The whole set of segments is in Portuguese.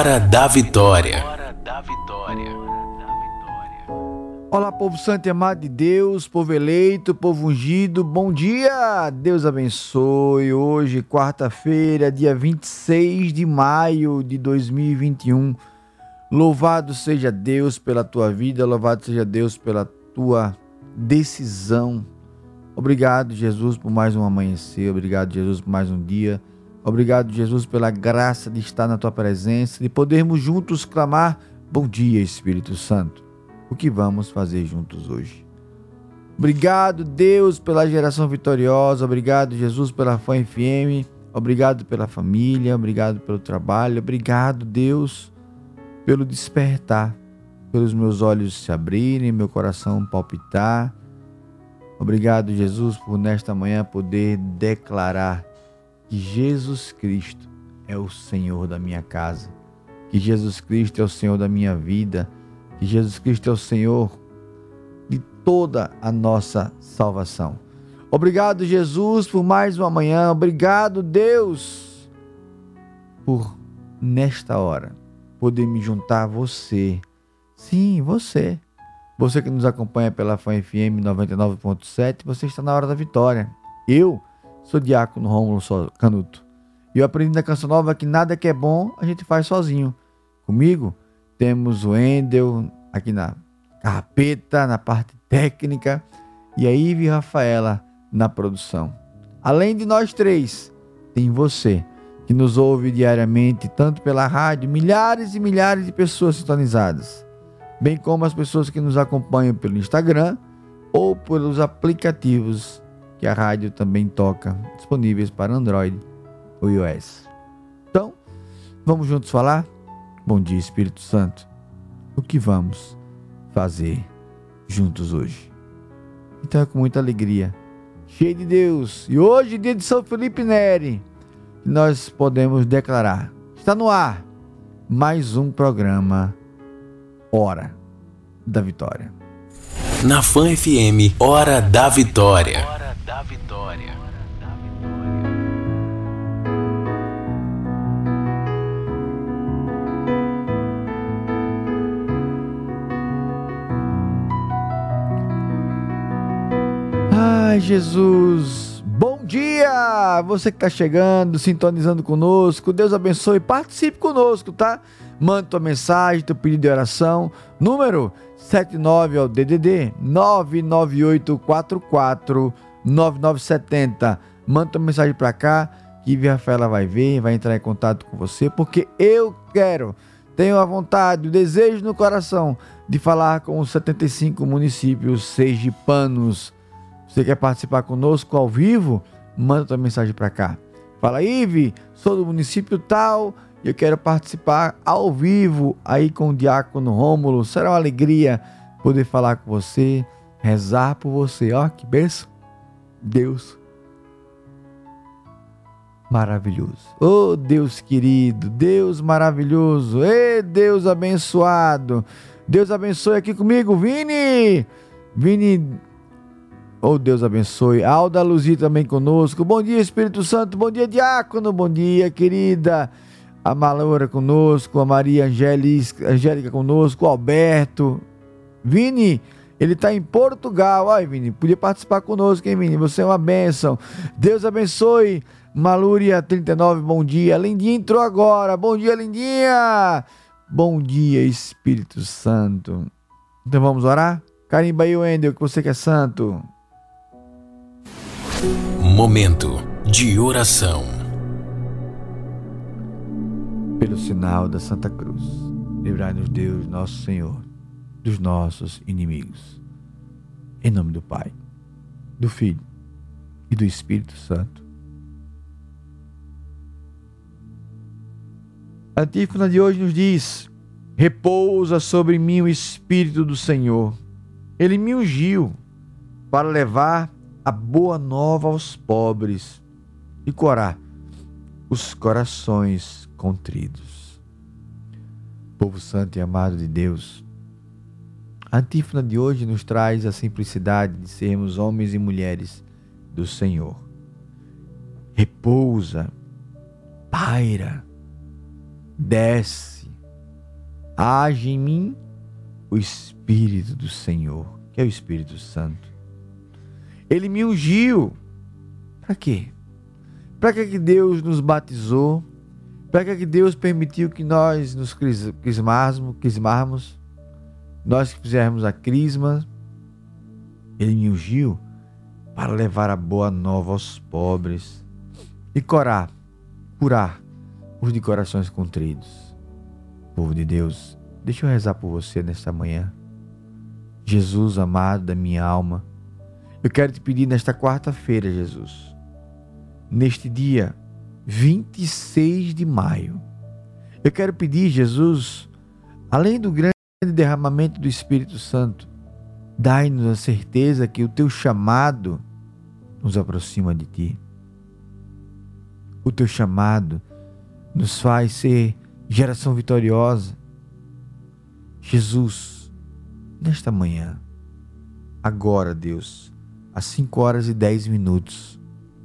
Hora da Vitória. Olá, povo santo e amado de Deus, povo eleito, povo ungido, bom dia! Deus abençoe. Hoje, quarta-feira, dia 26 de maio de 2021. Louvado seja Deus pela tua vida, louvado seja Deus pela tua decisão. Obrigado, Jesus, por mais um amanhecer, obrigado, Jesus, por mais um dia. Obrigado, Jesus, pela graça de estar na tua presença, de podermos juntos clamar: Bom dia, Espírito Santo o que vamos fazer juntos hoje. Obrigado, Deus, pela geração vitoriosa. Obrigado, Jesus, pela Fã FM. Obrigado pela família. Obrigado pelo trabalho. Obrigado, Deus, pelo despertar, pelos meus olhos se abrirem, meu coração palpitar. Obrigado, Jesus, por nesta manhã poder declarar que Jesus Cristo é o Senhor da minha casa, que Jesus Cristo é o Senhor da minha vida que Jesus Cristo é o Senhor de toda a nossa salvação. Obrigado, Jesus, por mais uma manhã. Obrigado, Deus, por nesta hora poder me juntar a você. Sim, você. Você que nos acompanha pela Fã FM 99.7, você está na hora da vitória. Eu sou diácono Rômulo Canuto. E eu aprendi na Canção Nova que nada que é bom a gente faz sozinho. Comigo temos o Endel aqui na carpeta, na parte técnica, e a Ive Rafaela na produção. Além de nós três, tem você que nos ouve diariamente, tanto pela rádio, milhares e milhares de pessoas sintonizadas, bem como as pessoas que nos acompanham pelo Instagram ou pelos aplicativos que a rádio também toca, disponíveis para Android ou iOS. Então, vamos juntos falar? Bom dia, Espírito Santo. O que vamos fazer juntos hoje? Então é com muita alegria cheio de Deus. E hoje, dia de São Felipe Neri, nós podemos declarar: está no ar mais um programa Hora da Vitória. Na Fã FM, Hora da Vitória. Vitória. Ai, Jesus. Bom dia! Você que está chegando, sintonizando conosco. Deus abençoe. Participe conosco, tá? Mande tua mensagem, teu pedido de oração. Número 79 ao DDD 99844 9970. Manda tua mensagem para cá que Via Rafaela vai ver, vai entrar em contato com você, porque eu quero, tenho a vontade, o desejo no coração de falar com os 75 municípios sergipanos você quer participar conosco ao vivo? Manda tua mensagem para cá. Fala, Ive, sou do município tal e eu quero participar ao vivo aí com o Diácono Rômulo. Será uma alegria poder falar com você, rezar por você. Ó, que benção. Deus maravilhoso. Oh, Deus querido, Deus maravilhoso. Ei, Deus abençoado. Deus abençoe aqui comigo, Vini. Vini Oh, Deus abençoe. Alda Luzia também conosco. Bom dia, Espírito Santo. Bom dia, Diácono. Bom dia, querida. A Malaura conosco. A Maria Angélica conosco. Alberto. Vini, ele está em Portugal. Ai, Vini, podia participar conosco, hein, Vini? Você é uma bênção. Deus abençoe. Malúria 39, bom dia. Lindinha entrou agora. Bom dia, Lindinha. Bom dia, Espírito Santo. Então vamos orar? Carimba aí, Wendel, que você que é santo. Momento de oração. Pelo sinal da Santa Cruz, livrai-nos Deus, nosso Senhor, dos nossos inimigos. Em nome do Pai, do Filho e do Espírito Santo. A antífona de hoje nos diz: Repousa sobre mim o Espírito do Senhor. Ele me ungiu para levar a boa nova aos pobres e corar os corações contridos. Povo santo e amado de Deus, a antífona de hoje nos traz a simplicidade de sermos homens e mulheres do Senhor. Repousa, paira, desce, age em mim o Espírito do Senhor, que é o Espírito Santo ele me ungiu. Para quê? Para que Deus nos batizou? Para que Deus permitiu que nós nos crismarmos nós que fizermos a crisma? Ele me ungiu para levar a boa nova aos pobres e curar, curar os de corações contridos. Povo de Deus, deixa eu rezar por você nesta manhã. Jesus amado da minha alma, eu quero te pedir nesta quarta-feira, Jesus, neste dia 26 de maio, eu quero pedir, Jesus, além do grande derramamento do Espírito Santo, dai-nos a certeza que o teu chamado nos aproxima de ti. O teu chamado nos faz ser geração vitoriosa. Jesus, nesta manhã, agora, Deus, às 5 horas e 10 minutos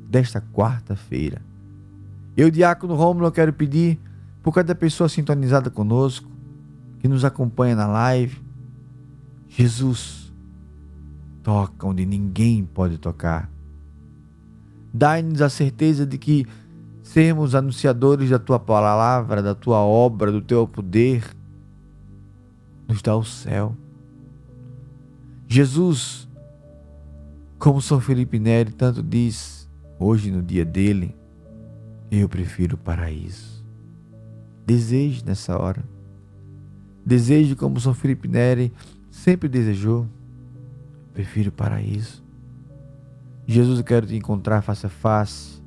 desta quarta-feira. Eu, Diácono Rômulo, quero pedir por cada pessoa sintonizada conosco, que nos acompanha na live, Jesus, toca onde ninguém pode tocar. Dai-nos a certeza de que sermos anunciadores da tua palavra, da tua obra, do teu poder, nos dá o céu. Jesus, como São Felipe Neri tanto diz hoje no dia dele, eu prefiro o paraíso. Deseje nessa hora. Deseje como São Felipe Neri sempre desejou. Prefiro o paraíso. Jesus, eu quero te encontrar face a face.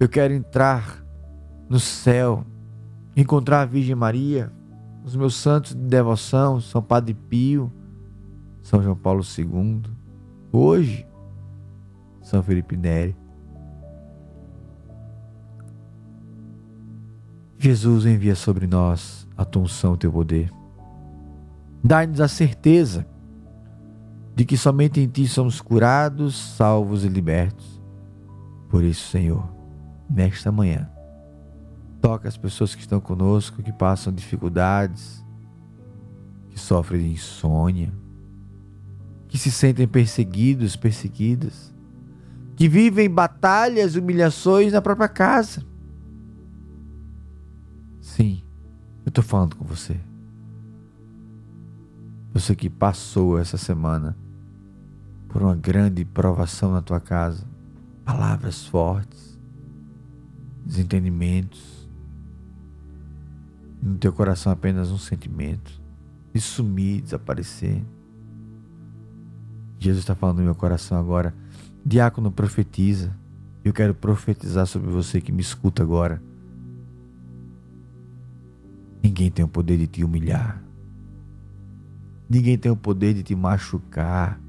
Eu quero entrar no céu, encontrar a Virgem Maria, os meus santos de devoção, São Padre Pio, São João Paulo II, hoje, São Felipe Neri. Jesus envia sobre nós a tua unção, teu poder. Dá-nos a certeza de que somente em ti somos curados, salvos e libertos. Por isso, Senhor, nesta manhã, Toca as pessoas que estão conosco, que passam dificuldades, que sofrem de insônia, que se sentem perseguidos, perseguidas, que vivem batalhas, humilhações na própria casa. Sim, eu estou falando com você. Você que passou essa semana por uma grande provação na tua casa, palavras fortes, desentendimentos, no teu coração apenas um sentimento e sumir, desaparecer. Jesus está falando no meu coração agora. Diácono profetiza. Eu quero profetizar sobre você que me escuta agora. Ninguém tem o poder de te humilhar. Ninguém tem o poder de te machucar.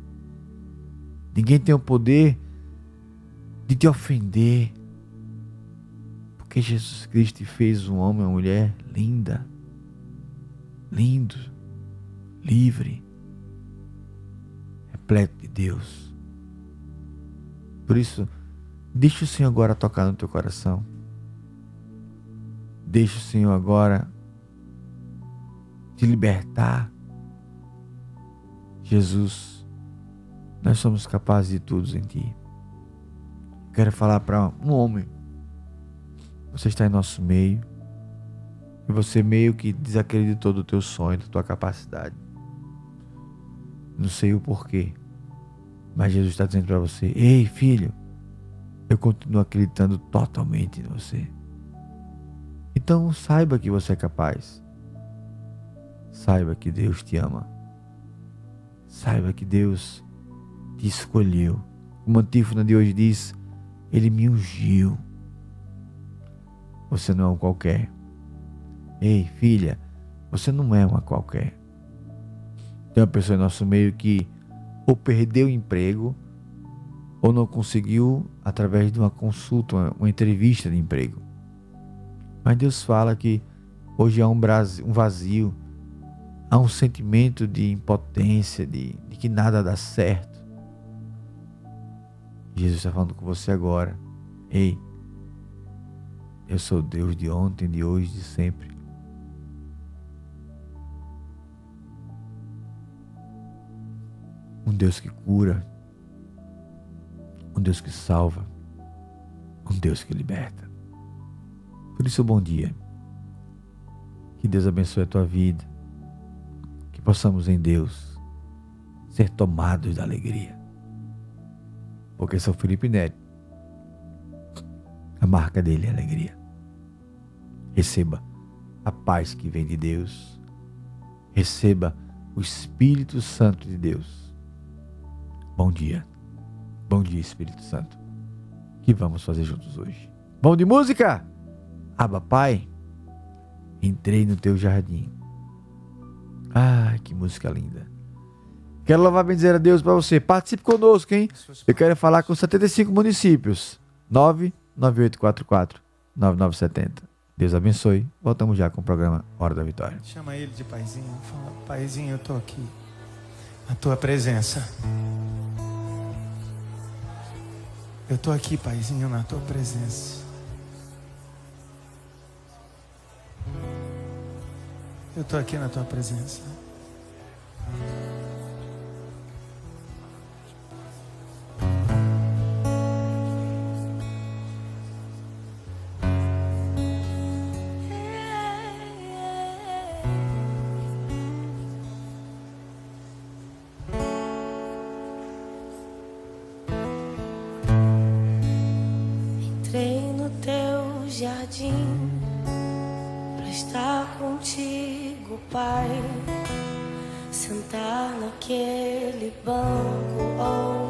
Ninguém tem o poder de te ofender. Porque Jesus Cristo fez um homem e uma mulher linda, lindo, livre, repleto de Deus. Por isso, deixa o Senhor agora tocar no teu coração. Deixa o Senhor agora te libertar. Jesus, nós somos capazes de tudo em Ti. Quero falar para um homem você está em nosso meio. E você meio que desacreditou do teu sonho, da tua capacidade. Não sei o porquê. Mas Jesus está dizendo para você: Ei, filho, eu continuo acreditando totalmente em você. Então saiba que você é capaz. Saiba que Deus te ama. Saiba que Deus te escolheu. Como a antífona de hoje diz, Ele me ungiu. Você não é um qualquer. Ei, filha, você não é uma qualquer. Tem uma pessoa em nosso meio que ou perdeu o emprego ou não conseguiu através de uma consulta, uma, entrevista de emprego. Mas Deus fala que hoje há um vazio, há um sentimento de impotência, de, de que nada dá certo. Jesus está falando com você agora. Ei, eu sou Deus de ontem, de hoje, de sempre. Um Deus que cura, um Deus que salva, um Deus que liberta. Por isso, bom dia. Que Deus abençoe a tua vida. Que possamos em Deus ser tomados da alegria. Porque São Felipe Neto, a marca dele é alegria. Receba a paz que vem de Deus. Receba o Espírito Santo de Deus. Bom dia. Bom dia, Espírito Santo. Que vamos fazer juntos hoje? Bom de música? Aba, Pai. Entrei no teu jardim. Ai, que música linda. Quero louvar bem dizer a Deus para você. Participe conosco, hein? Eu quero falar com 75 municípios. 99844 9970. Deus abençoe. Voltamos já com o programa Hora da Vitória. Chama ele de paizinho. Fala, paizinho, eu tô aqui. Na tua presença. Eu tô aqui, paizinho, na tua presença. Eu estou aqui na tua presença. Entrei no teu jardim. O pai sentar naquele banco. Oh.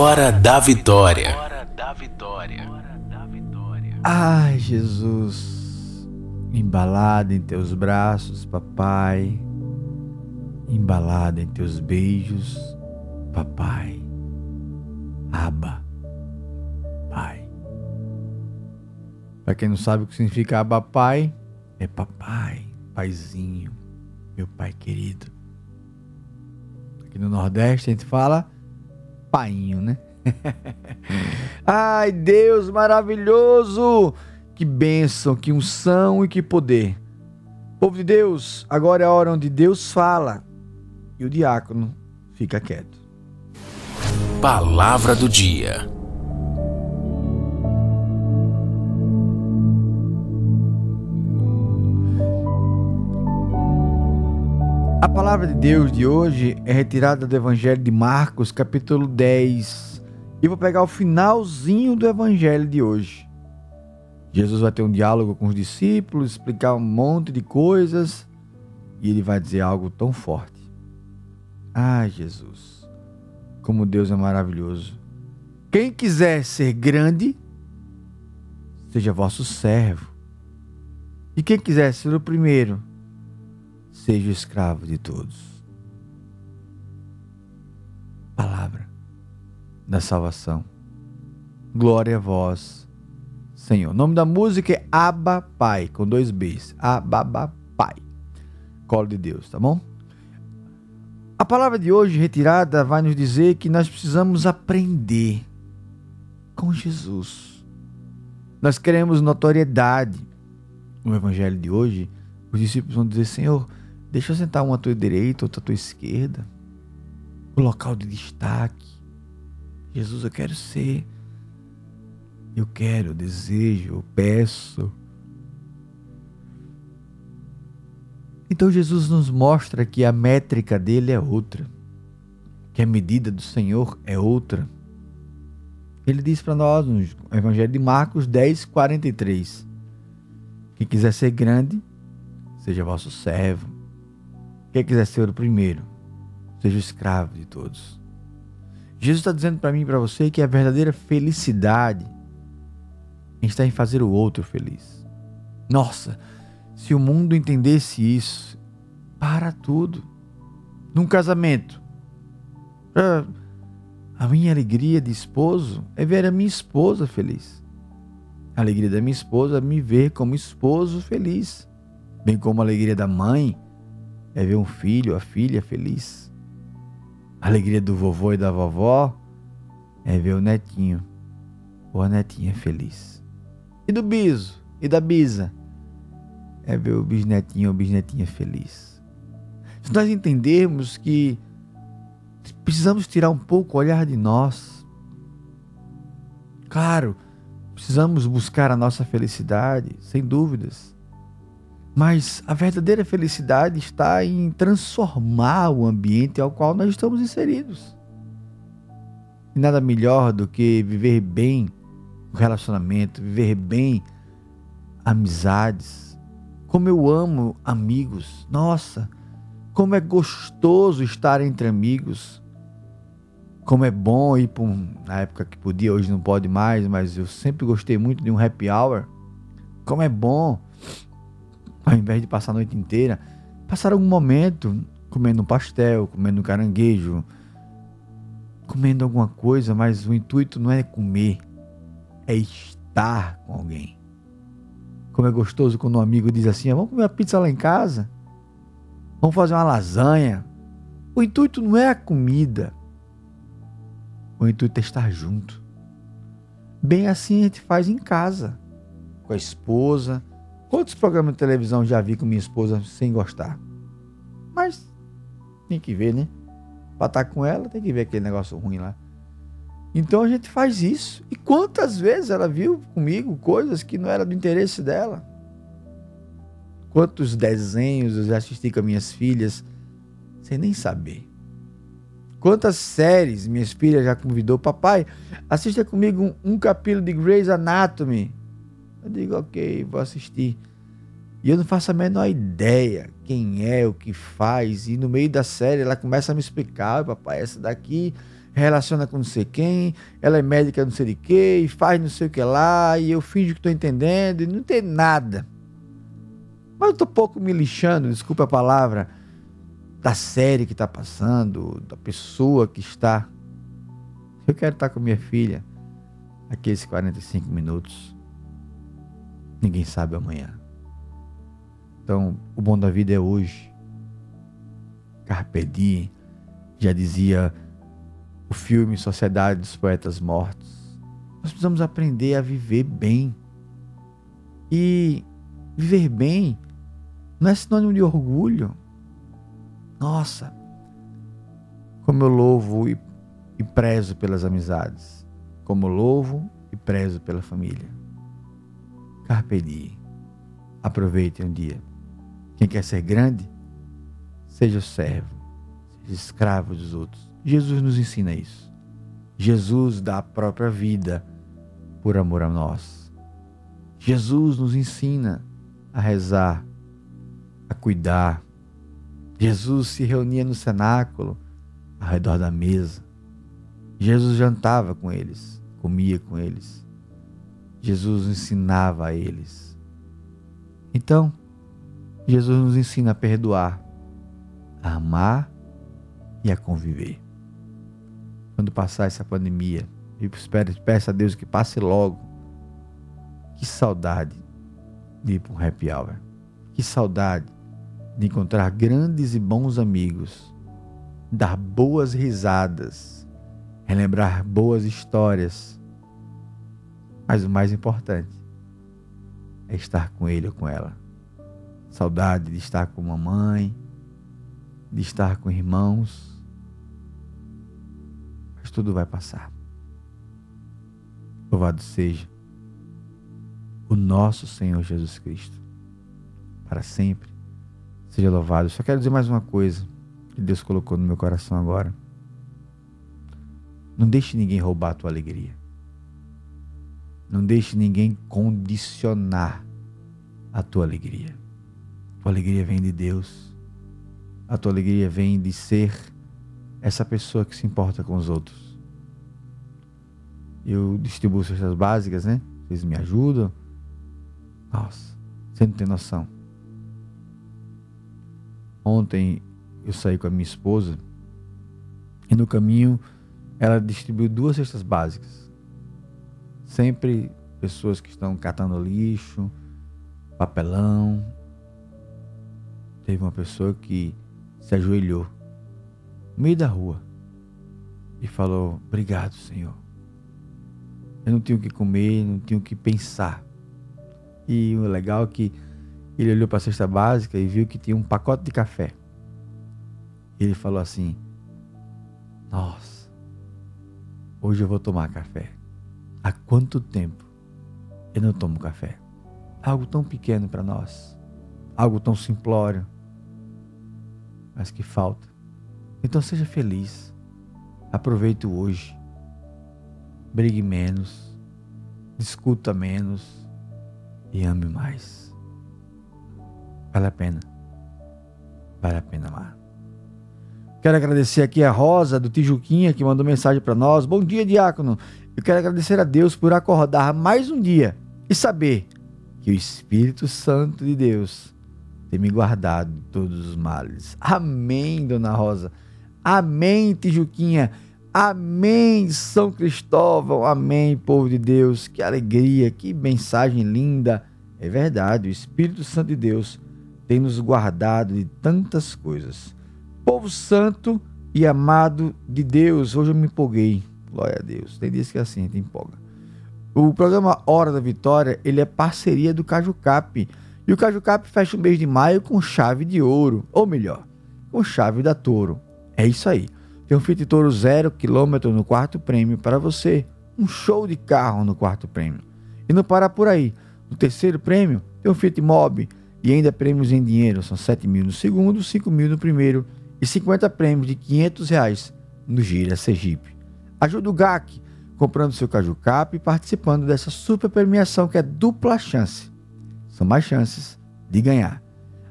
Hora da vitória. Ai, Jesus, embalado em teus braços, papai, embalado em teus beijos, papai, aba, pai. Para quem não sabe o que significa aba, pai, é papai, paizinho, meu pai querido. Aqui no Nordeste a gente fala painho, né? Ai, Deus maravilhoso! Que bênção, que unção e que poder. Povo de Deus, agora é a hora onde Deus fala e o diácono fica quieto. Palavra do dia. A palavra de Deus de hoje é retirada do Evangelho de Marcos, capítulo 10. E vou pegar o finalzinho do Evangelho de hoje. Jesus vai ter um diálogo com os discípulos, explicar um monte de coisas e ele vai dizer algo tão forte. Ah, Jesus, como Deus é maravilhoso. Quem quiser ser grande, seja vosso servo. E quem quiser ser o primeiro, seja escravo de todos. Palavra da salvação. Glória a vós, Senhor. O nome da música é Abba Pai, com dois Bs. Abba Pai. Colo de Deus, tá bom? A palavra de hoje retirada vai nos dizer que nós precisamos aprender com Jesus. Nós queremos notoriedade. No evangelho de hoje, os discípulos vão dizer: Senhor, deixa eu sentar um à tua direita, outro à tua esquerda. O local de destaque. Jesus, eu quero ser. Eu quero, eu desejo, eu peço. Então Jesus nos mostra que a métrica dele é outra, que a medida do Senhor é outra. Ele diz para nós no Evangelho de Marcos 10, 43: Quem quiser ser grande, seja vosso servo. Quem quiser ser o primeiro, seja o escravo de todos. Jesus está dizendo para mim e para você que a verdadeira felicidade está em fazer o outro feliz. Nossa, se o mundo entendesse isso, para tudo. Num casamento, a minha alegria de esposo é ver a minha esposa feliz. A alegria da minha esposa é me ver como esposo feliz. Bem como a alegria da mãe é ver um filho, a filha feliz. A alegria do vovô e da vovó é ver o netinho ou a netinha feliz. E do biso e da bisa é ver o bisnetinho ou bisnetinha feliz. Se nós entendermos que precisamos tirar um pouco o olhar de nós, claro, precisamos buscar a nossa felicidade, sem dúvidas. Mas a verdadeira felicidade está em transformar o ambiente ao qual nós estamos inseridos. E nada melhor do que viver bem o relacionamento, viver bem amizades. Como eu amo amigos. Nossa, como é gostoso estar entre amigos. Como é bom ir para um, na época que podia, hoje não pode mais, mas eu sempre gostei muito de um happy hour. Como é bom ao invés de passar a noite inteira, passar algum momento comendo um pastel, comendo um caranguejo, comendo alguma coisa, mas o intuito não é comer, é estar com alguém. Como é gostoso quando um amigo diz assim: vamos comer uma pizza lá em casa, vamos fazer uma lasanha. O intuito não é a comida, o intuito é estar junto. Bem assim a gente faz em casa, com a esposa, Quantos programas de televisão já vi com minha esposa sem gostar? Mas tem que ver, né? Pra estar com ela, tem que ver aquele negócio ruim lá. Então a gente faz isso. E quantas vezes ela viu comigo coisas que não era do interesse dela? Quantos desenhos eu já assisti com minhas filhas sem nem saber? Quantas séries minhas filhas já convidou? Papai, assista comigo um, um capítulo de Grey's Anatomy. Eu digo, ok, vou assistir. E eu não faço a menor ideia quem é, o que faz. E no meio da série ela começa a me explicar: papai, essa daqui relaciona com não sei quem, ela é médica não sei de quê, e faz não sei o que lá, e eu finjo que estou entendendo, e não tem nada. Mas eu estou pouco me lixando, desculpa a palavra, da série que está passando, da pessoa que está. Eu quero estar com minha filha aqueles 45 minutos. Ninguém sabe amanhã. Então, o bom da vida é hoje. Carpe diem, já dizia o filme Sociedade dos Poetas Mortos. Nós precisamos aprender a viver bem. E viver bem não é sinônimo de orgulho. Nossa, como eu louvo e, e prezo pelas amizades, como louvo e prezo pela família. Carpe diem. Aproveite um dia. Quem quer ser grande, seja servo, seja escravo dos outros. Jesus nos ensina isso. Jesus dá a própria vida por amor a nós. Jesus nos ensina a rezar, a cuidar. Jesus se reunia no cenáculo, ao redor da mesa. Jesus jantava com eles, comia com eles. Jesus ensinava a eles. Então, Jesus nos ensina a perdoar, a amar e a conviver. Quando passar essa pandemia, eu espero, peço a Deus que passe logo. Que saudade de ir para um happy hour. Que saudade de encontrar grandes e bons amigos, dar boas risadas, relembrar boas histórias. Mas o mais importante é estar com ele ou com ela. Saudade de estar com mamãe, de estar com irmãos. Mas tudo vai passar. Louvado seja o nosso Senhor Jesus Cristo. Para sempre. Seja louvado. Só quero dizer mais uma coisa que Deus colocou no meu coração agora. Não deixe ninguém roubar a tua alegria. Não deixe ninguém condicionar a tua alegria. A tua alegria vem de Deus. A tua alegria vem de ser essa pessoa que se importa com os outros. Eu distribuo cestas básicas, né? Vocês me ajudam. Nossa, você não tem noção. Ontem eu saí com a minha esposa e no caminho ela distribuiu duas cestas básicas. Sempre pessoas que estão catando lixo, papelão. Teve uma pessoa que se ajoelhou no meio da rua e falou: Obrigado, Senhor. Eu não tinha o que comer, não tinha o que pensar. E o legal é que ele olhou para a cesta básica e viu que tinha um pacote de café. Ele falou assim: Nossa, hoje eu vou tomar café. Há quanto tempo eu não tomo café? Algo tão pequeno para nós, algo tão simplório, mas que falta. Então seja feliz, aproveite hoje, brigue menos, discuta menos e ame mais. Vale a pena, vale a pena amar. Quero agradecer aqui a Rosa do Tijuquinha que mandou mensagem para nós. Bom dia, diácono. Eu quero agradecer a Deus por acordar mais um dia e saber que o Espírito Santo de Deus tem me guardado de todos os males. Amém, Dona Rosa. Amém, Tijuquinha. Amém, São Cristóvão. Amém, povo de Deus. Que alegria, que mensagem linda. É verdade, o Espírito Santo de Deus tem nos guardado de tantas coisas povo santo e amado de Deus. Hoje eu me empolguei. Glória a Deus. Tem dias que é assim, a gente empolga. O programa Hora da Vitória, ele é parceria do Cajucap. E o Cajucap fecha o mês de maio com chave de ouro. Ou melhor, com chave da Toro. É isso aí. Tem um Fiat Toro zero quilômetro no quarto prêmio para você. Um show de carro no quarto prêmio. E não para por aí. No terceiro prêmio, tem um Fiat Mobi. E ainda prêmios em dinheiro. São 7 mil no segundo, 5 mil no primeiro e 50 prêmios de 500 reais no Gira Sergipe. Ajuda o GAC comprando seu Caju Cap e participando dessa super premiação que é dupla chance. São mais chances de ganhar.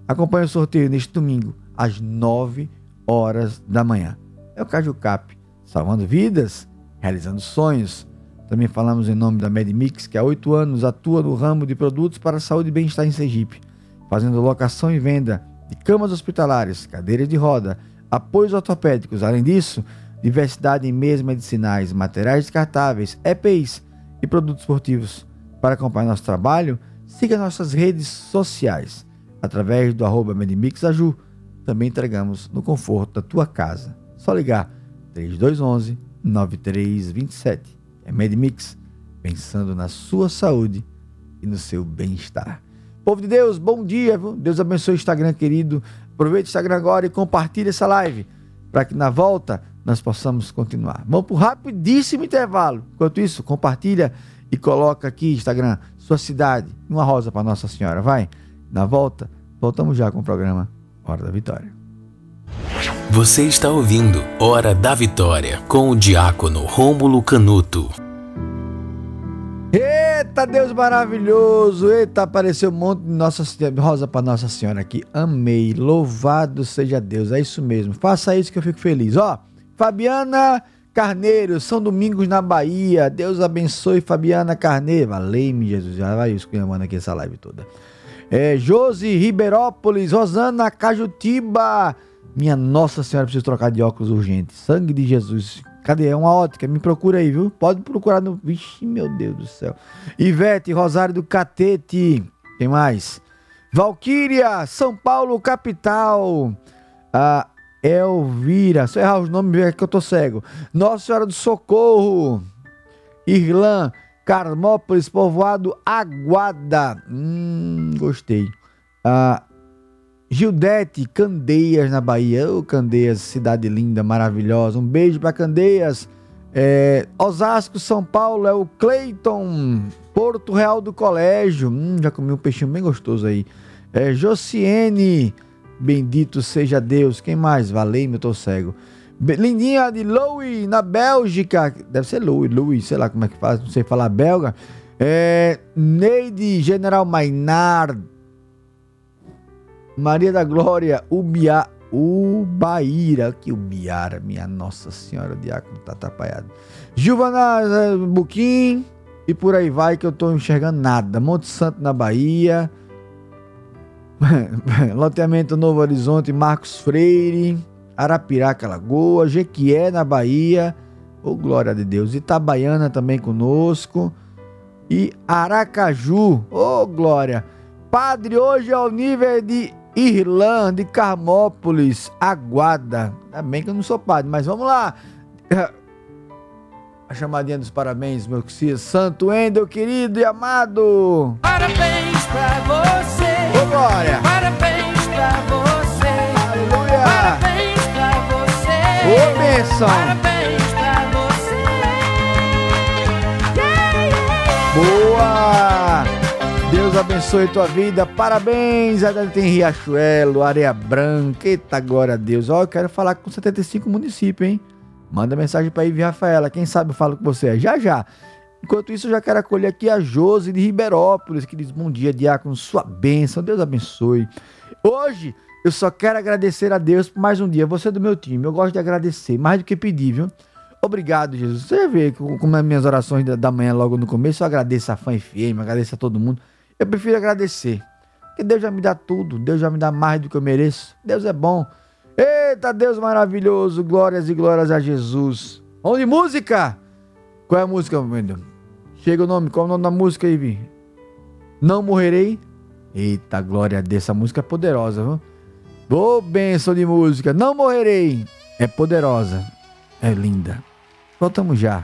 Acompanhe o sorteio neste domingo às 9 horas da manhã. É o Caju Cap, salvando vidas, realizando sonhos. Também falamos em nome da MedMix, que há oito anos atua no ramo de produtos para a saúde e bem-estar em Sergipe, fazendo locação e venda de camas hospitalares, cadeiras de roda, apoios ortopédicos. Além disso, diversidade em meios medicinais, materiais descartáveis, EPIs e produtos esportivos. Para acompanhar nosso trabalho, siga nossas redes sociais através do arroba Medimixaju. Também entregamos no conforto da tua casa. Só ligar 3211 9327. É MedMix, pensando na sua saúde e no seu bem-estar. Povo de Deus, bom dia, viu? Deus abençoe o Instagram, querido. Aproveite o Instagram agora e compartilhe essa live para que na volta nós possamos continuar. Vamos para um rapidíssimo intervalo. Enquanto isso, compartilha e coloca aqui, Instagram, sua cidade, uma rosa para Nossa Senhora. Vai. Na volta, voltamos já com o programa Hora da Vitória. Você está ouvindo Hora da Vitória com o diácono Rômulo Canuto. Eita, Deus maravilhoso! Eita, apareceu um monte de Nossa Senhora, rosa para Nossa Senhora aqui. Amei. Louvado seja Deus. É isso mesmo. Faça isso que eu fico feliz. Ó, Fabiana Carneiro, São Domingos na Bahia. Deus abençoe Fabiana Carneiro. Valeu-me, Jesus. Já vai esculhambando aqui essa live toda. É, Josi Ribeirópolis, Rosana Cajutiba. Minha Nossa Senhora, preciso trocar de óculos urgente. Sangue de Jesus. Cadê? É uma ótica. Me procura aí, viu? Pode procurar no. Vixe, meu Deus do céu. Ivete, Rosário do Catete. Quem mais? Valquíria, São Paulo, capital. A Elvira. Se eu errar os nomes, é que eu tô cego. Nossa Senhora do Socorro. Irlã, Carmópolis, povoado Aguada. Hum, gostei. Ah, Gildete, Candeias, na Bahia. Ô, Candeias, cidade linda, maravilhosa. Um beijo para Candeias. É, Osasco, São Paulo, é o Cleiton. Porto Real do Colégio. Hum, já comi um peixinho bem gostoso aí. É, bendito seja Deus. Quem mais? Valei, eu tô cego. Lindinha de Louis, na Bélgica. Deve ser Louis, Louis, sei lá como é que faz, não sei falar belga. É, Neide, General Maynard. Maria da Glória, Ubia, Ubaíra, que Ubiara, minha Nossa Senhora, o diácono tá atrapalhado. Giovana eh, Buquim, e por aí vai que eu tô enxergando nada. Monte Santo na Bahia, loteamento Novo Horizonte, Marcos Freire, Arapiraca, Lagoa, Jequié na Bahia, ô glória de Deus, Itabaiana também conosco, e Aracaju, ô glória. Padre, hoje é o nível de Irlanda, de Carmópolis, Aguada. Ainda bem que eu não sou padre, mas vamos lá. A chamadinha dos parabéns, meu. Santo Endel, querido e amado. Parabéns pra você. Glória. Parabéns pra você. Aleluia. Parabéns pra você. Ô, bênção. Parabéns pra você. Boa! Deus abençoe tua vida. Parabéns. Ainda tem Riachuelo, Areia Branca. Eita, glória a Deus. Ó, eu quero falar com 75 municípios, hein? Manda mensagem pra Ivy Rafaela. Quem sabe eu falo com você já já. Enquanto isso, eu já quero acolher aqui a Josi de Ribeirópolis, que diz bom dia, diácono, sua bênção, Deus abençoe. Hoje, eu só quero agradecer a Deus por mais um dia. Você é do meu time, eu gosto de agradecer, mais do que pedir, viu? Obrigado, Jesus. Você vê como nas minhas orações da- da manhã, logo no começo, eu agradeço a fã FM, agradeço a todo mundo. Eu prefiro agradecer. Porque Deus já me dá tudo, Deus já me dá mais do que eu mereço. Deus é bom. Eita, Deus maravilhoso, glórias e glórias a Jesus. Vamos de música? Qual é a música, Deus? Chega o nome, qual é o nome da música aí, Vi? Não morrerei. Eita, glória a Deus, essa música é poderosa, viu? Ô, bênção de música. Não morrerei. É poderosa. É linda. Voltamos já.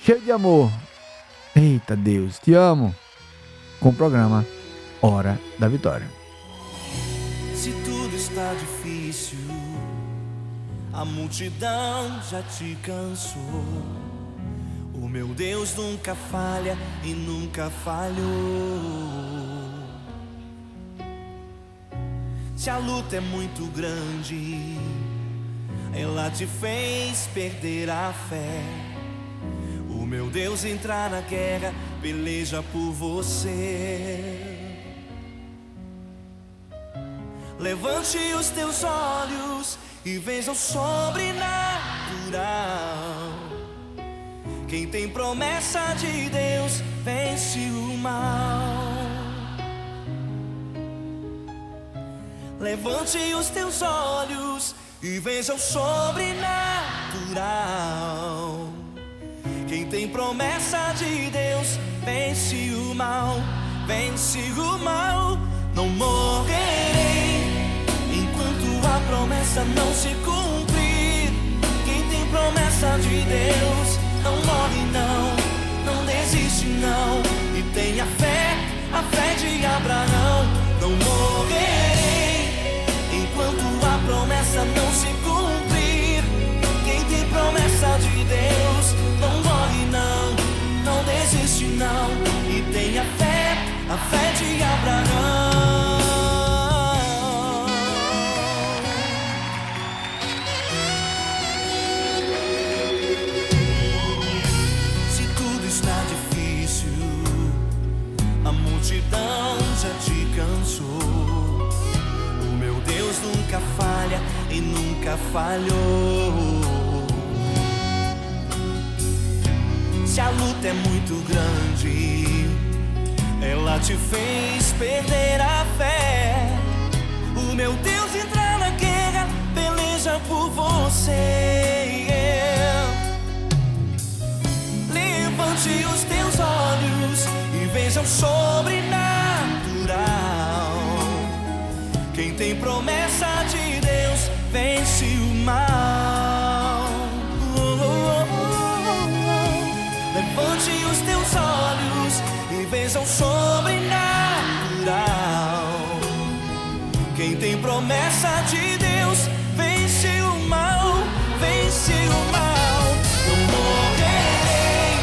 Cheio de amor. Eita, Deus, te amo. Com o programa Hora da Vitória. Se tudo está difícil, a multidão já te cansou. O meu Deus nunca falha e nunca falhou. Se a luta é muito grande, ela te fez perder a fé. O meu Deus entrar na guerra, peleja por você. Levante os teus olhos e veja o sobrenatural. Quem tem promessa de Deus vence o mal. Levante os teus olhos e veja o sobrenatural. Quem tem promessa de Deus vence o mal, vence o mal. Não morrerei enquanto a promessa não se cumprir. Quem tem promessa de Deus. Não morre, não, não desiste, não. E tenha fé, a fé de Abraão. Não morrerei enquanto a promessa não se cumprir. Quem tem promessa de Deus não morre, não, não desiste, não. E tenha fé, a fé de Abraão. Nunca falhou. Se a luta é muito grande, ela te fez perder a fé. O meu Deus entra na guerra, peleja por você. Levante os teus olhos e veja o sobrenatural. Quem tem promessa promessa de Deus vence o mal, vence o mal. Não morrerei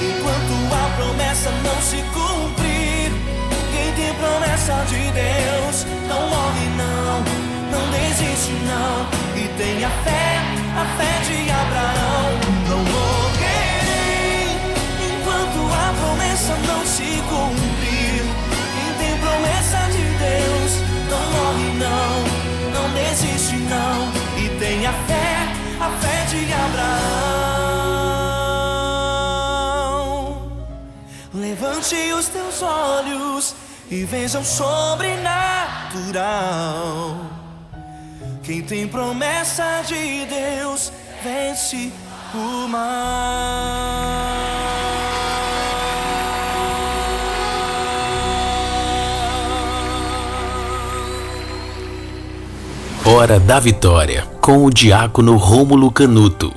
enquanto a promessa não se cumprir. Quem tem promessa de Deus não morre, não, não desiste, não. E tenha fé, a fé de Abraão. Não morrerei enquanto a promessa não se cumprir. Morre, não, não desiste, não. E tenha fé, a fé de Abraão. Levante os teus olhos e veja o sobrenatural. Quem tem promessa de Deus vence o mal. Hora da Vitória, com o diácono Rômulo Canuto.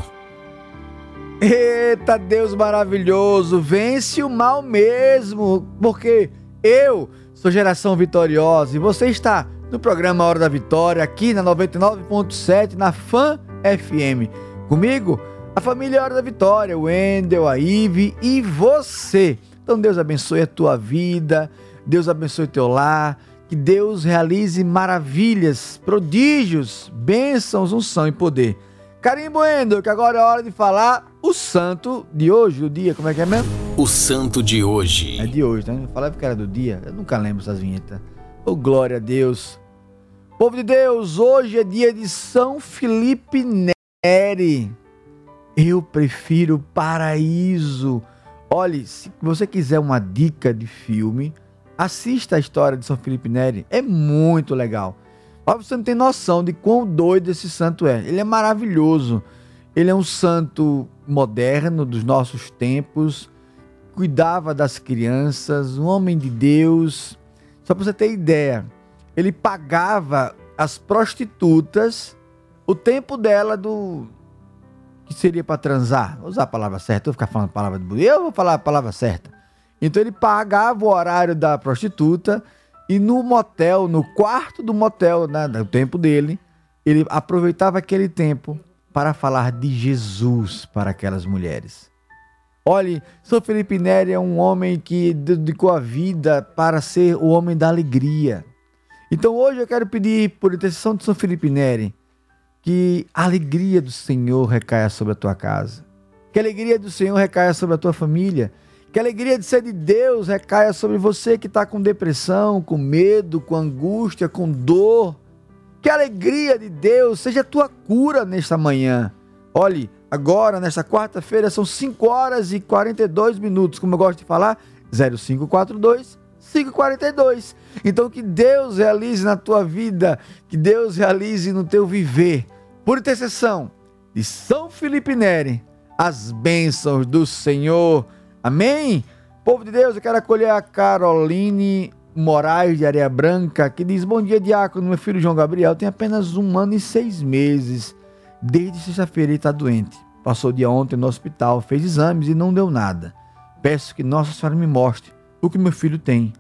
Eita Deus maravilhoso, vence o mal mesmo, porque eu sou geração vitoriosa e você está no programa Hora da Vitória, aqui na 99.7, na Fan FM. Comigo, a família Hora da Vitória, o Wendel, a Ive e você. Então Deus abençoe a tua vida, Deus abençoe teu lar, que Deus realize maravilhas, prodígios, bênçãos, unção e poder. Carimbo Wendel, que agora é hora de falar o santo de hoje, o dia, como é que é mesmo? O santo de hoje. É de hoje, né? Eu falava que era do dia, eu nunca lembro essas vinhetas. Oh, glória a Deus. Povo de Deus, hoje é dia de São Felipe Neri. Eu prefiro Paraíso. Olhe, se você quiser uma dica de filme, assista a história de São Felipe Neri. É muito legal. Mas você não tem noção de quão doido esse santo é. Ele é maravilhoso. Ele é um santo moderno dos nossos tempos. Cuidava das crianças, um homem de Deus. Só para você ter ideia, ele pagava as prostitutas o tempo dela do que seria para transar. Vou usar a palavra certa, vou ficar falando a palavra bonito, eu vou falar a palavra certa. Então ele pagava o horário da prostituta e no motel, no quarto do motel, né, no tempo dele, ele aproveitava aquele tempo para falar de Jesus para aquelas mulheres. Olhe, São Felipe Neri é um homem que dedicou a vida para ser o homem da alegria. Então hoje eu quero pedir, por intercessão de São Felipe Neri, que a alegria do Senhor recaia sobre a tua casa. Que a alegria do Senhor recaia sobre a tua família. Que a alegria de ser de Deus recaia sobre você que está com depressão, com medo, com angústia, com dor. Que a alegria de Deus seja a tua cura nesta manhã. Olhe, agora, nesta quarta-feira, são 5 horas e 42 minutos, como eu gosto de falar, 0542 542. Então que Deus realize na tua vida, que Deus realize no teu viver, por intercessão de São Felipe Neri, as bênçãos do Senhor. Amém? Povo de Deus, eu quero acolher a Caroline Moraes de Areia Branca, que diz: Bom dia, diácono. Meu filho João Gabriel tem apenas um ano e seis meses. Desde sexta-feira ele está doente. passou o dia ontem no hospital, fez exames e não deu nada. Peço que Nossa Senhora me mostre o que meu filho tem.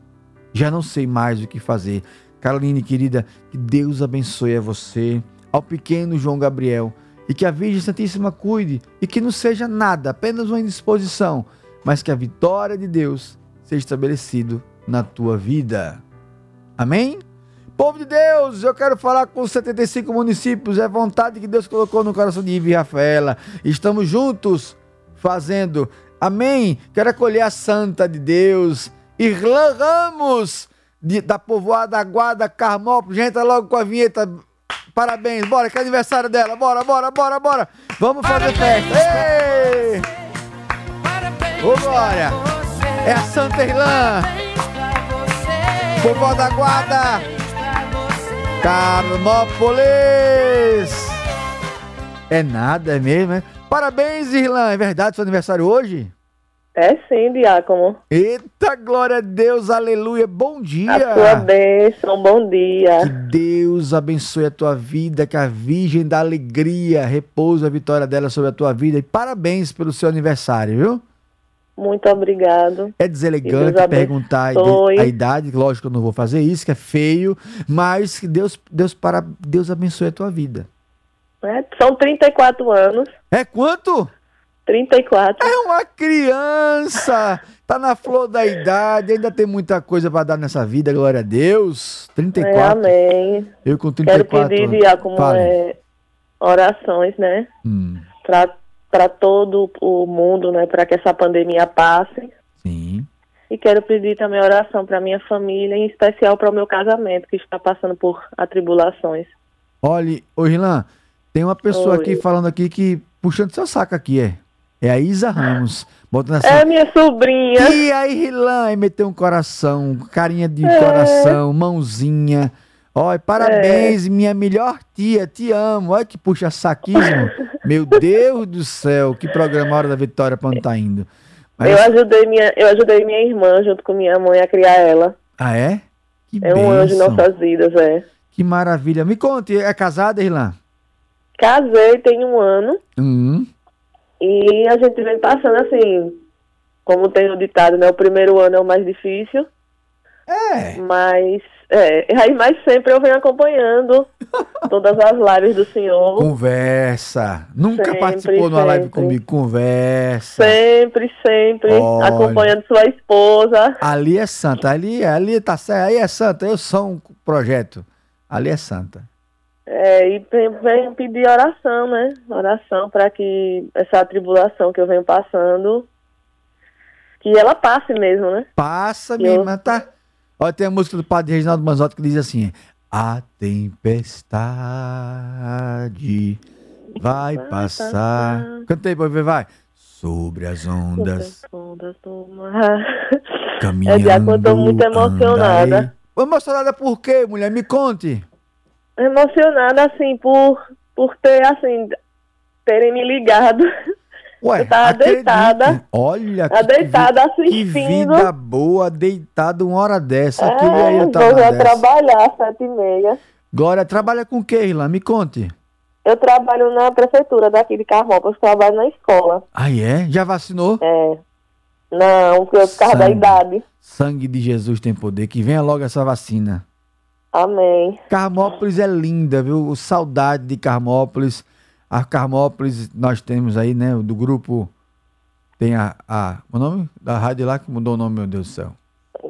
Já não sei mais o que fazer. Caroline, querida, que Deus abençoe a você, ao pequeno João Gabriel, e que a Virgem Santíssima cuide, e que não seja nada, apenas uma indisposição, mas que a vitória de Deus seja estabelecido na tua vida. Amém? Povo de Deus, eu quero falar com os 75 municípios, é vontade que Deus colocou no coração de Ive e Rafaela. Estamos juntos fazendo. Amém? Quero acolher a Santa de Deus. Irlã Ramos, de, da povoada Guarda Carmópolis. Já entra logo com a vinheta. Parabéns, bora, que é aniversário dela. Bora, bora, bora, bora. Vamos fazer festa. Ei! Ô, Glória! É a Santa Irlã. Povoada da Guarda. Carmópolis. É nada, é mesmo, é? Parabéns, Irlã. É verdade, seu aniversário hoje? É sim, Diácono. Eita, glória a Deus, aleluia. Bom dia. A tua bênção, bom dia. Que Deus abençoe a tua vida, que a Virgem da Alegria repousa a vitória dela sobre a tua vida. E parabéns pelo seu aniversário, viu? Muito obrigado. É deselegante perguntar a idade, lógico que eu não vou fazer isso, que é feio, mas que Deus, Deus, para, Deus abençoe a tua vida. É, são 34 anos. É quanto? 34. É uma criança! Tá na flor da idade, ainda tem muita coisa para dar nessa vida, glória a Deus. 34. É, amém. Eu com Quero 34. pedir, Diácono, Fale. é, orações, né? Hum, Para todo o mundo, né? Para que essa pandemia passe. sim. E quero pedir também oração para minha família, em especial para o meu casamento, que está passando por atribulações. Olha, ô Rilan, tem uma pessoa Oi. aqui falando aqui que puxando seu saco aqui, é. É a Isa Ramos. Botando assim. É minha sobrinha. E aí, Rilan, meteu um coração, carinha de É. coração, mãozinha. Olha, parabéns, minha melhor tia, te amo. Olha que puxa saquismo. Meu Deus do céu, que programa Hora da Vitória pra onde tá indo. Mas- Eu ajudei minha, eu ajudei minha irmã junto com minha mãe a criar ela. Ah, é? Que É um anjo em bênção. nossas vidas, é. Que maravilha. Me conte, é casada, Rilan? Casei tem um ano Hum, e a gente vem passando assim, como tem o ditado, né? O primeiro ano é o mais difícil. É. Mas, é, aí, mas sempre eu venho acompanhando todas as lives do senhor. conversa. Nunca Sempre, participou numa live sempre. comigo. Conversa. Sempre, sempre, Olha. acompanhando sua esposa. Ali é santa, ali, ali tá certo, aí é santa, eu sou um projeto. Ali é santa. É, e vem- venho pedir oração, né? Oração para que essa tribulação que eu venho passando, que ela passe mesmo, né? Passa, Eu- minha irmã, tá? Olha, tem a música do padre Reginaldo Manzotti que diz assim: A tempestade vai passar. Canta aí, pra ver, vai. Sobre as ondas, Sobre as ondas do mar. caminhando. É, Diácono, eu tô muito emocionada. andarei. Emocionada por quê, mulher? Me conte. Emocionada, assim, por, por ter, assim, terem me ligado. Ué, eu tava acredite. deitada. Olha Tava deitada vi- que vida boa, deitada uma hora dessa. É, eu estar vou já dessa. trabalhar às sete e meia. Glória, trabalha com o que, Irlan? Me conte. Eu trabalho na prefeitura daqui de Carmópolis, trabalho na escola. Ah, é? Já vacinou? É. Não, por causa da idade. Sangue de Jesus tem poder. Que venha logo essa vacina. Amém. Carmópolis é linda, viu? Saudade de Carmópolis. A Carmópolis, nós temos aí, né? Do grupo. Tem a. a o nome da rádio lá que mudou o nome, meu Deus do céu.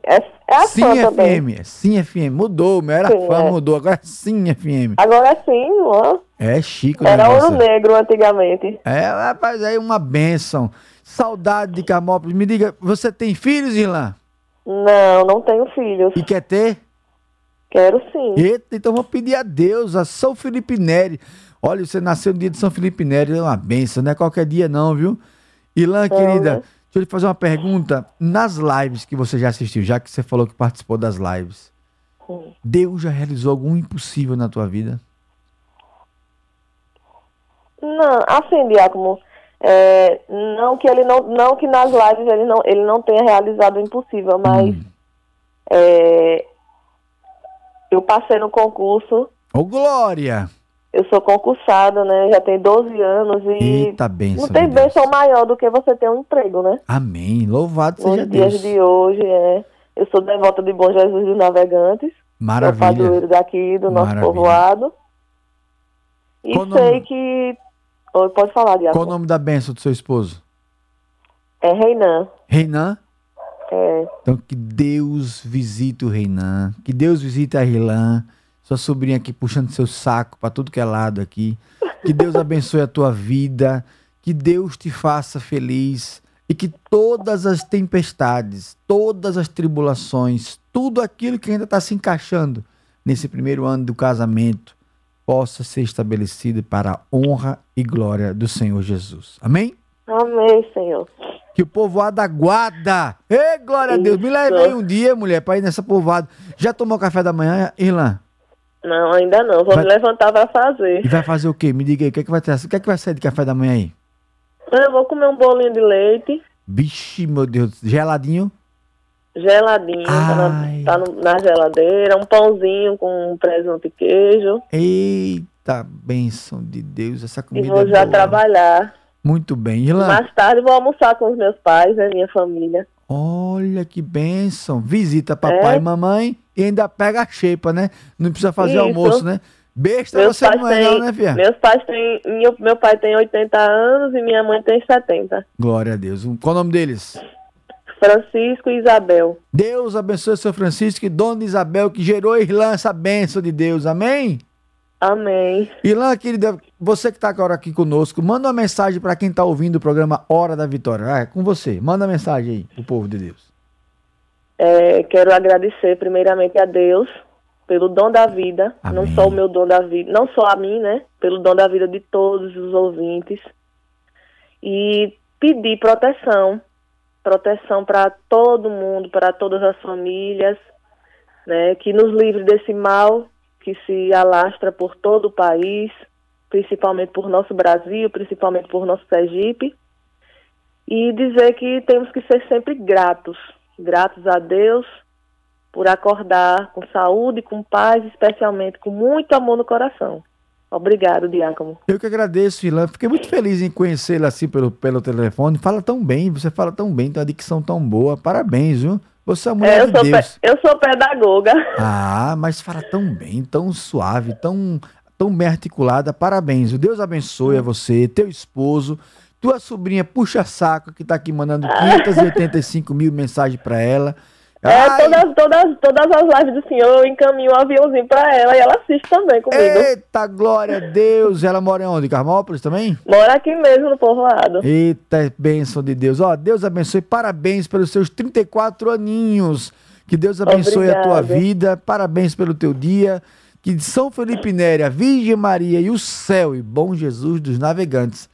É, é a Sim fã também. FM. Sim FM. Mudou, meu. Era Sim, fã, é. mudou. Agora é Sim FM. Agora sim, ó. É chique o Era ouro negro antigamente. É, rapaz, aí uma benção. Saudade de Carmópolis. Me diga, você tem filhos, Irlan? Não, não tenho filhos. E quer ter? Quero sim. Eita, então vou pedir a Deus, a São Felipe Neri. Olha, você nasceu no dia de São Felipe Neri, é uma benção, não é qualquer dia não, viu? Ilan, querida, né? deixa eu lhe fazer uma pergunta. Nas lives que você já assistiu, já que você falou que participou das lives, Hum. Deus já realizou algum impossível na tua vida? Não, assim, Diácono, é, não que ele não, não que nas lives ele não, ele não tenha realizado o impossível, mas Hum. é, eu passei no concurso, Ô, Glória! Eu sou concursada, né? Já tem 12 anos e Eita bênção. não tem bênção maior do que você ter um emprego, né? Amém. Louvado seja Nos dias Deus. de hoje, é. Eu sou devota de Bom Jesus dos Navegantes. Sou Maravilha. padroeiro daqui do nosso Maravilha. povoado. E Qual sei nome? que. Pode falar, Diaco. Qual o nome da bênção do seu esposo? É Reinan. Reinan? É. Então que Deus visite o Reinan, que Deus visite a Rilan, sua sobrinha aqui puxando seu saco para tudo que é lado aqui. Que Deus abençoe a tua vida, que Deus te faça feliz e que todas as tempestades, todas as tribulações, tudo aquilo que ainda está se encaixando nesse primeiro ano do casamento possa ser estabelecido para a honra e glória do Senhor Jesus. Amém? Amém, Senhor. Que o povoado aguarda. Ei, glória a Deus. Me leve aí um dia, mulher, pra ir nessa povoada. Já tomou café da manhã, Irlan? Não, ainda não. Vou Vai- me levantar pra fazer. E vai fazer o quê? Me diga aí, o que, é que vai ter? O que é que vai sair de café da manhã aí? Eu vou comer um bolinho de leite, Vixe, meu Deus, geladinho. geladinho, tá, na, Ai. tá no- na geladeira, um pãozinho com presunto e queijo. Eita, bênção de Deus, essa E comida vou é já boa. trabalhar. Muito bem, Irlan. Mais tarde vou almoçar com os meus pais, né, minha família. Olha que bênção. Visita papai É? e mamãe e ainda pega a xepa, né? Não precisa fazer Isso. almoço, né? Besta Meus você não é não, né, filha? meus pais têm, meu, meu pai tem 80 anos e minha mãe tem 70. Glória a Deus. Qual o nome deles? Francisco e Isabel. Deus abençoe seu Francisco e Dona Isabel, que gerou Irlã essa bênção de Deus. Amém? Amém. Irlã, querida, você que está agora aqui conosco, manda uma mensagem para quem está ouvindo o programa Hora da Vitória. Ah, é com você. Manda uma mensagem aí pro povo de Deus. É, quero agradecer primeiramente a Deus pelo dom da vida, não Amém. só o meu dom da vida, não só a mim, né? Pelo dom da vida de todos os ouvintes. E pedir proteção, proteção para todo mundo, para todas as famílias, né? Que nos livre desse mal que se alastra por todo o país, principalmente por nosso Brasil, principalmente por nosso Sergipe. E dizer que temos que ser sempre gratos, gratos a Deus por acordar com saúde, com paz, especialmente com muito amor no coração. Obrigado, Diácono. Eu que agradeço, Irlã. Fiquei muito feliz em conhecê-la assim pelo, pelo telefone. Fala tão bem, você fala tão bem, tem uma dicção tão boa. Parabéns, viu? Você é uma mulher É, eu, de sou Deus. eu sou pedagoga. Ah, mas fala tão bem, tão suave, tão, tão bem articulada. Parabéns. O Deus abençoe a você, teu esposo, tua sobrinha puxa saco que tá aqui mandando 585 mil mensagens pra ela. É, todas, todas, todas as lives do senhor eu encaminho um aviãozinho pra ela e ela assiste também comigo. Eita, glória a Deus. Ela mora em onde? Carmópolis também? Mora aqui mesmo no povoado. Eita, bênção de Deus. Ó, Deus abençoe. Parabéns pelos seus 34 aninhos. Que Deus abençoe a tua Obrigada. vida. Parabéns pelo teu dia. Que São Felipe Néria, a Virgem Maria e o céu e bom Jesus dos navegantes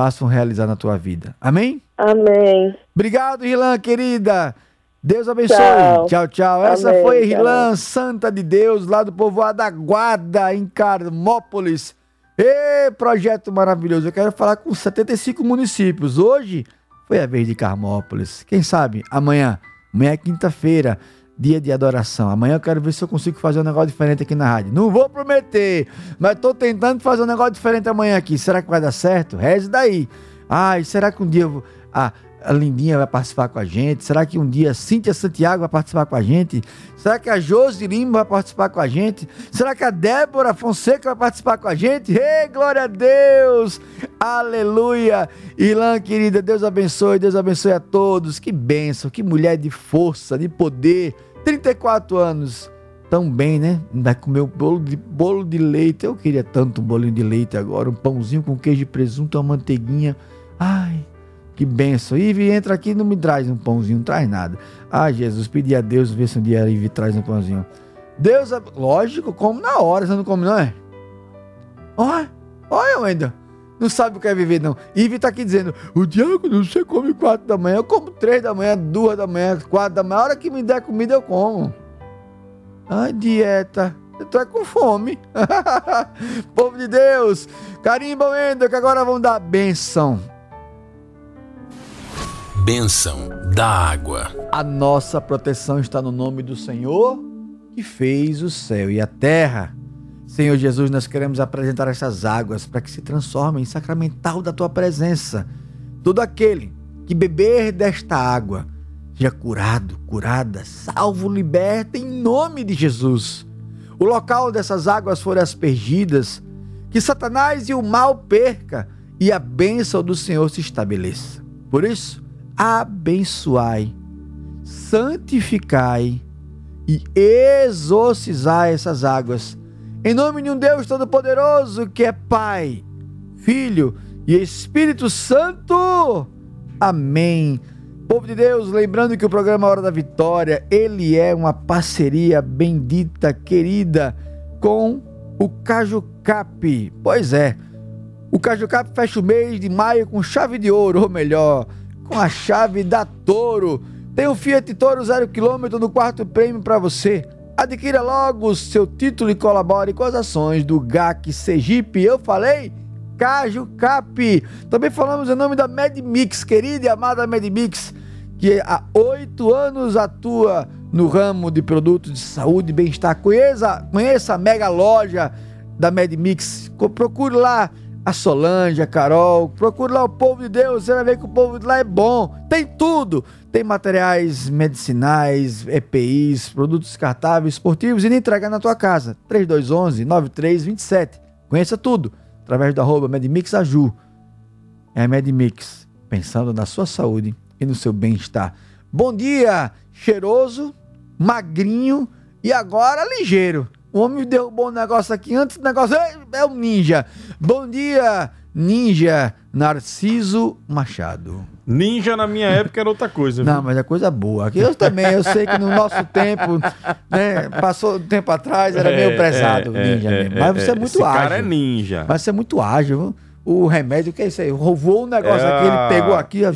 façam realizar na tua vida. Amém? Amém. Obrigado, Rilan, querida. Deus abençoe. Tchau. Tchau, tchau. Essa Amém, foi tchau. Rilan, Santa de Deus, lá do povoado da Guarda, em Carmópolis. Ê, projeto maravilhoso. Eu quero falar com 75 municípios. Hoje foi a vez de Carmópolis. Quem sabe amanhã, amanhã é quinta-feira, dia de adoração. Amanhã eu quero ver se eu consigo fazer um negócio diferente aqui na rádio. Não vou prometer, mas tô tentando fazer um negócio diferente amanhã aqui. Será que vai dar certo? Reze daí. Ai, será que um dia vou... Ah, a Lindinha vai participar com a gente? Será que um dia a Cíntia Santiago vai participar com a gente? Será que a Josi Lima vai participar com a gente? Será que a Débora Fonseca vai participar com a gente? Ei, glória a Deus! Aleluia! Ilan, querida, Deus abençoe, Deus abençoe a todos. Que bênção, que mulher de força, de poder. 34 anos. Tão bem, né? Ainda comeu bolo de, bolo de leite. Eu queria tanto um bolinho de leite agora. Um pãozinho com queijo e presunto, uma manteiguinha. Ai, que benção. Ive, entra aqui não me traz um pãozinho, não traz nada. Ah, Jesus, pedi a Deus ver se um dia Ive traz um pãozinho. Deus, lógico, como na hora, você não come, não é? Olha, olha, Wendel. Não sabe o que é viver, não. Ive tá aqui dizendo: o Diago, não você come quatro da manhã, eu como três da manhã, duas da manhã, quatro da manhã. A hora que me der comida, eu como. Ai, dieta. Eu tô é com fome. Povo de Deus, carimba, Wendel, que agora vão dar benção. Bênção da água. A nossa proteção está no nome do Senhor que fez o céu e a terra. Senhor Jesus, nós queremos apresentar essas águas para que se transformem em sacramental da tua presença. Todo aquele que beber desta água seja curado, curada, salvo, liberta em nome de Jesus. O local dessas águas forem aspergidas, que Satanás e o mal perca e a bênção do Senhor se estabeleça. Por isso, abençoai, santificai e exorcizai essas águas. Em nome de um Deus Todo-Poderoso que é Pai, Filho e Espírito Santo. Amém. Povo de Deus, lembrando que o programa Hora da Vitória, ele é uma parceria bendita, querida, com o Caju Cap. Pois é, o Caju Cap fecha o mês de maio com chave de ouro, ou melhor, com a chave da Toro. Tem o Fiat Toro 0 km no quarto prêmio para você. Adquira logo o seu título e colabore com as ações do GAC Sergipe. Eu falei? Caju Cap. Também falamos em nome da MedMix, querida e amada MedMix, que há oito anos atua no ramo de produtos de saúde e bem-estar. Conheça, conheça a mega loja da MedMix. Procure lá a Solange, a Carol, procure lá o povo de Deus, você vai ver que o povo de lá é bom. Tem tudo. Tem materiais medicinais, EPIs, produtos descartáveis, esportivos e nem entrega na tua casa. 3211 9327. Conheça tudo através do arroba MedMixAju. É a MedMix, pensando na sua saúde e no seu bem-estar. Bom dia, cheiroso, magrinho e agora ligeiro. O homem derrubou um negócio aqui antes do negócio. É o ninja. Bom dia, ninja Narciso Machado. Ninja na minha época era outra coisa. Viu? Não, mas é coisa boa. Aqui eu também, eu sei que no nosso tempo, né, passou um tempo atrás, era meio prezado é, ninja é, mesmo. Mas você é muito Esse ágil. cara é ninja. Mas você é muito ágil. viu? O remédio, que é isso aí? Roubou um negócio É aqui, ele a- pegou aqui. ó.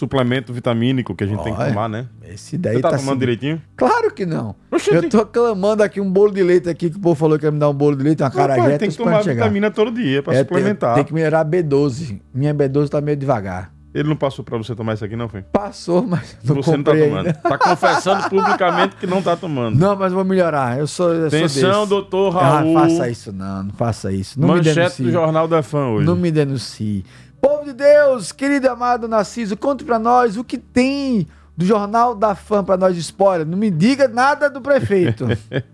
Suplemento vitamínico que a gente tem que Olha, tomar, né? Esse daí Você tá, tá tomando assim- direitinho? Claro que não. Oxente. Eu tô clamando aqui um bolo de leite aqui, que o povo falou que ia me dar um bolo de leite, uma carajé, tem que tomar vitamina todo dia pra É, suplementar. Tem, tem que melhorar a B12. Minha B12 tá meio devagar. Ele não passou pra você tomar isso aqui, não, foi? Passou, mas não Você não tá tomando. ainda. Tá confessando publicamente que não tá tomando. Não, mas vou melhorar. Eu sou, eu Atenção, sou doutor Ah, Raul. faça isso não, não faça isso. Não Manchete do Jornal da Fã hoje. Não me denuncie. Povo de Deus, querido e amado Narciso, conte pra nós o que tem do Jornal da Fã pra nós de spoiler. Não me diga nada do prefeito.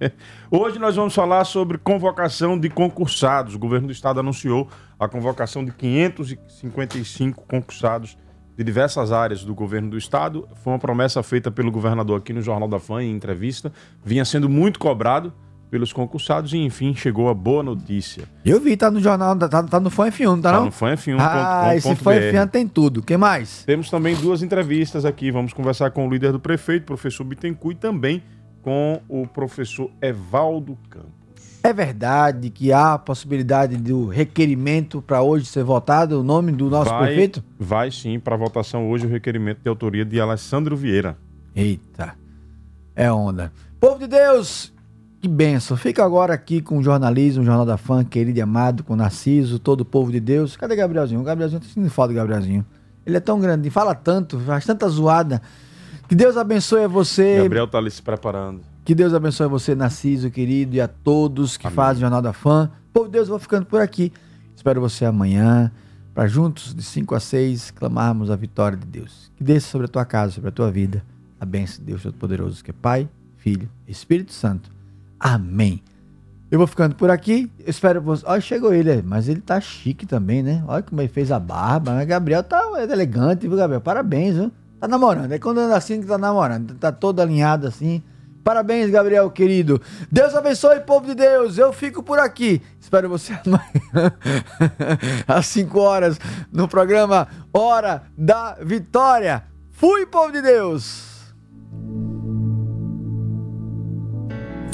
Hoje nós vamos falar sobre convocação de concursados. O governo do estado anunciou a convocação de 555 concursados de diversas áreas do governo do estado. Foi uma promessa feita pelo governador aqui no Jornal da Fã em entrevista. Vinha sendo muito cobrado pelos concursados e enfim chegou a boa notícia. Eu vi, tá no jornal, tá, tá no Fã F1, não tá Tá não? no fanf1.com.br. Ah, esse Fã F1 tem tudo. Quem mais? Temos também duas entrevistas aqui. Vamos conversar com o líder do prefeito, professor Bittencourt, e também com o professor Evaldo Campos. É verdade que há a possibilidade do requerimento para hoje ser votado o nome do nosso vai, prefeito? Vai sim para votação hoje o requerimento de autoria de Alessandro Vieira. Eita, é onda. Povo de Deus, que benção. Fica agora aqui com o jornalismo, o Jornal da Fã, querido e amado, com o Narciso, todo o povo de Deus. Cadê Gabrielzinho? O Gabrielzinho tá sentindo falta do Gabrielzinho. Ele é tão grande, fala tanto, faz tanta zoada. Que Deus abençoe você. Gabriel tá ali se preparando. Que Deus abençoe você, Narciso, querido, e a todos que fazem o Jornal da Fã. Povo de Deus, eu vou ficando por aqui. Espero você amanhã, para juntos, de 5 a 6, clamarmos a vitória de Deus. Que desça sobre a tua casa, sobre a tua vida, a bênção de Deus Todo-Poderoso, que é Pai, Filho e Espírito Santo. Amém. Eu vou ficando por aqui. Eu espero você. Olha, chegou ele, mas ele tá chique também, né? Olha como ele fez a barba. Mas Gabriel tá elegante, viu, Gabriel? Parabéns, viu? Tá namorando. É quando anda assim que tá namorando. Tá todo alinhado assim. Parabéns, Gabriel, querido. Deus abençoe, povo de Deus. Eu fico por aqui. Espero você amanhã, às 5 horas, no programa Hora da Vitória. Fui, povo de Deus.